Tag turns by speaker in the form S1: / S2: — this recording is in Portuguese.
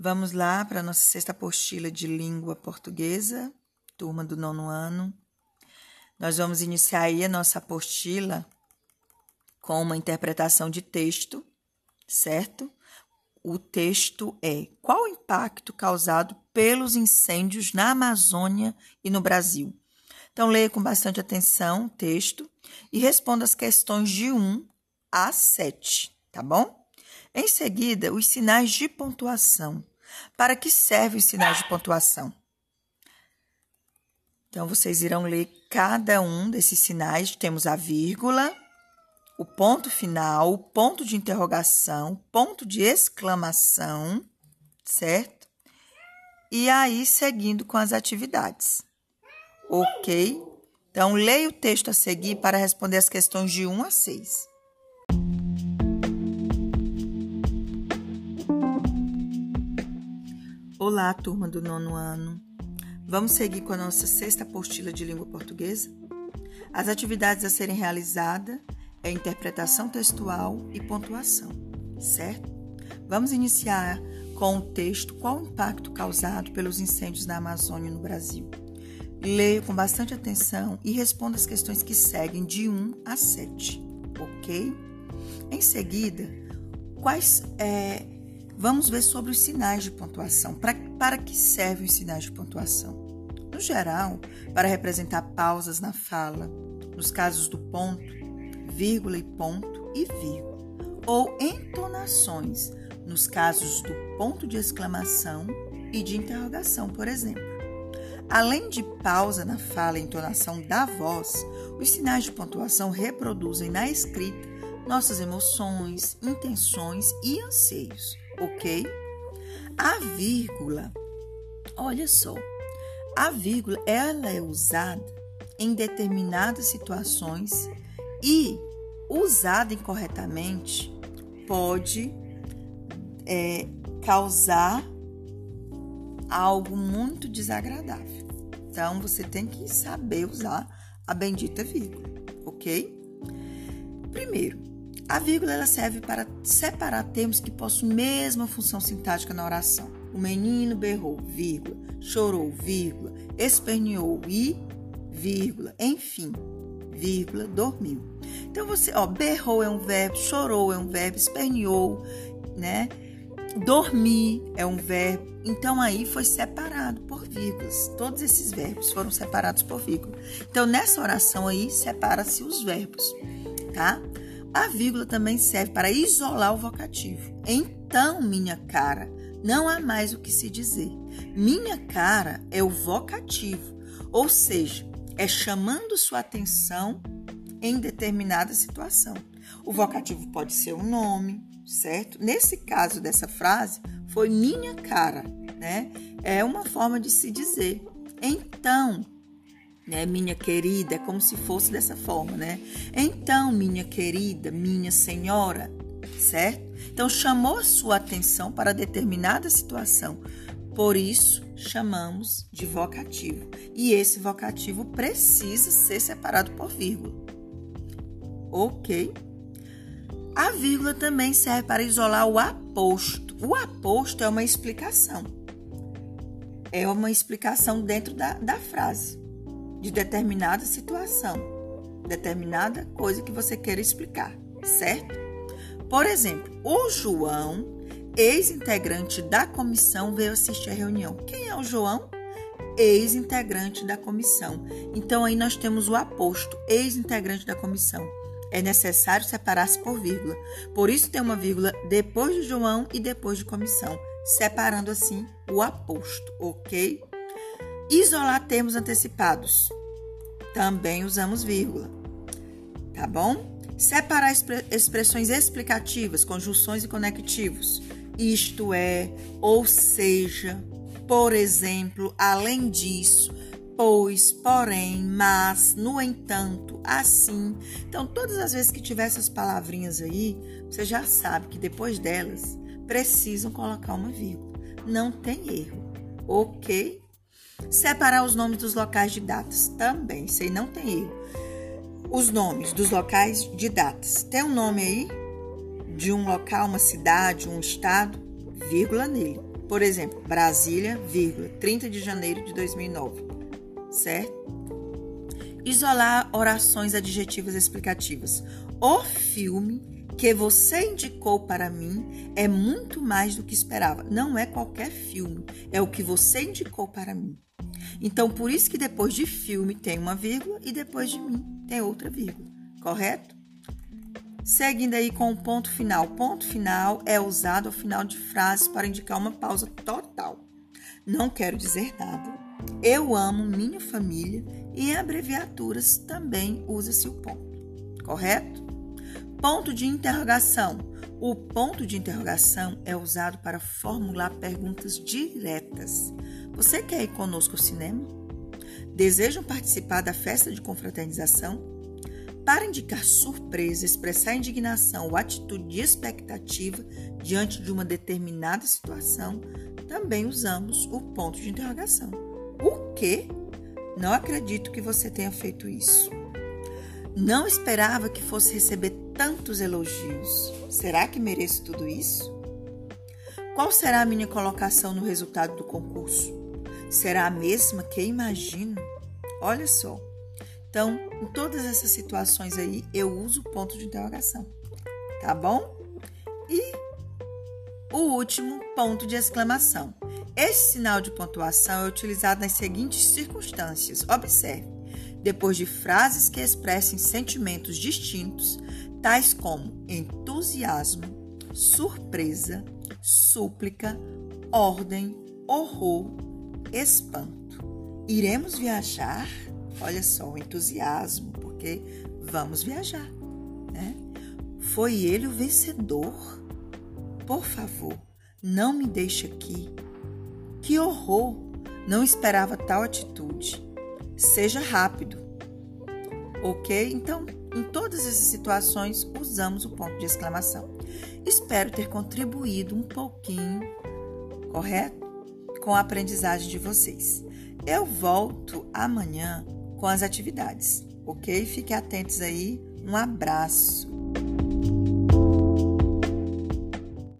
S1: Vamos lá para a nossa sexta apostila de língua portuguesa, turma do nono ano. Nós vamos iniciar aí a nossa apostila com uma interpretação de texto, certo? O texto é: Qual o impacto causado pelos incêndios na Amazônia e no Brasil? Então, leia com bastante atenção o texto e responda as questões de 1 a 7, tá bom? Em seguida, os sinais de pontuação. Para que servem os sinais de pontuação? Então, vocês irão ler cada um desses sinais. Temos a vírgula, o ponto final, o ponto de interrogação, ponto de exclamação, certo? E aí, seguindo com as atividades. Ok? Então, leia o texto a seguir para responder as questões de 1 a 6. Olá, turma do nono ano. Vamos seguir com a nossa sexta apostila de língua portuguesa? As atividades a serem realizadas é interpretação textual e pontuação, certo? Vamos iniciar com o texto Qual o impacto causado pelos incêndios na Amazônia no Brasil? Leia com bastante atenção e responda as questões que seguem de 1 a 7, ok? Em seguida, quais é, Vamos ver sobre os sinais de pontuação. Pra, para que servem os sinais de pontuação? No geral, para representar pausas na fala, nos casos do ponto, vírgula e ponto e vírgula, ou entonações, nos casos do ponto de exclamação e de interrogação, por exemplo. Além de pausa na fala e entonação da voz, os sinais de pontuação reproduzem na escrita nossas emoções, intenções e anseios ok? A vírgula, olha só, a vírgula ela é usada em determinadas situações e usada incorretamente pode é, causar algo muito desagradável. Então você tem que saber usar a bendita vírgula, ok? Primeiro, a vírgula ela serve para separar termos que possuem mesma função sintática na oração. O menino berrou, vírgula, chorou, vírgula, esperneou e, vírgula, enfim, vírgula, dormiu. Então você, ó, berrou é um verbo, chorou é um verbo, esperneou, né? Dormir é um verbo. Então aí foi separado por vírgulas. Todos esses verbos foram separados por vírgula. Então nessa oração aí separa-se os verbos, tá? A vírgula também serve para isolar o vocativo. Então, minha cara, não há mais o que se dizer. Minha cara é o vocativo, ou seja, é chamando sua atenção em determinada situação. O vocativo pode ser um nome, certo? Nesse caso dessa frase, foi minha cara, né? É uma forma de se dizer. Então, né? Minha querida, é como se fosse dessa forma, né? Então, minha querida, minha senhora, certo? Então, chamou sua atenção para determinada situação. Por isso, chamamos de vocativo. E esse vocativo precisa ser separado por vírgula. Ok? A vírgula também serve para isolar o aposto. O aposto é uma explicação. É uma explicação dentro da, da frase de determinada situação, determinada coisa que você queira explicar, certo? Por exemplo, o João, ex-integrante da comissão, veio assistir a reunião. Quem é o João? Ex-integrante da comissão. Então aí nós temos o aposto, ex-integrante da comissão. É necessário separar-se por vírgula. Por isso tem uma vírgula depois de João e depois de comissão, separando assim o aposto, ok? Isolar termos antecipados. Também usamos vírgula. Tá bom? Separar expressões explicativas, conjunções e conectivos. Isto é, ou seja, por exemplo, além disso, pois, porém, mas, no entanto, assim. Então, todas as vezes que tiver essas palavrinhas aí, você já sabe que depois delas precisam colocar uma vírgula. Não tem erro, ok? Separar os nomes dos locais de datas. Também, isso aí não tem erro. Os nomes dos locais de datas. Tem um nome aí de um local, uma cidade, um estado, vírgula nele. Por exemplo, Brasília, vírgula, 30 de janeiro de 2009, certo? Isolar orações adjetivas explicativas. O filme que você indicou para mim é muito mais do que esperava. Não é qualquer filme, é o que você indicou para mim. Então, por isso que depois de filme tem uma vírgula e depois de mim tem outra vírgula, correto? Seguindo aí com o ponto final. Ponto final é usado ao final de frases para indicar uma pausa total. Não quero dizer nada. Eu amo minha família e em abreviaturas também usa-se o ponto. Correto? Ponto de interrogação. O ponto de interrogação é usado para formular perguntas diretas. Você quer ir conosco ao cinema? Desejam participar da festa de confraternização? Para indicar surpresa, expressar indignação ou atitude de expectativa diante de uma determinada situação, também usamos o ponto de interrogação. O quê? Não acredito que você tenha feito isso. Não esperava que fosse receber tantos elogios. Será que mereço tudo isso? Qual será a minha colocação no resultado do concurso? Será a mesma que imagino? Olha só, então, em todas essas situações aí, eu uso o ponto de interrogação, tá bom? E o último, ponto de exclamação. Esse sinal de pontuação é utilizado nas seguintes circunstâncias. Observe: depois de frases que expressem sentimentos distintos, tais como entusiasmo, surpresa, súplica, ordem, horror, espanto. Iremos viajar? Olha só o entusiasmo, porque vamos viajar, né? Foi ele o vencedor. Por favor, não me deixe aqui. Que horror! Não esperava tal atitude. Seja rápido. Ok? Então, em todas essas situações, usamos o ponto de exclamação. Espero ter contribuído um pouquinho, correto? Com a aprendizagem de vocês. Eu volto amanhã com as atividades, ok? Fiquem atentos aí. Um abraço.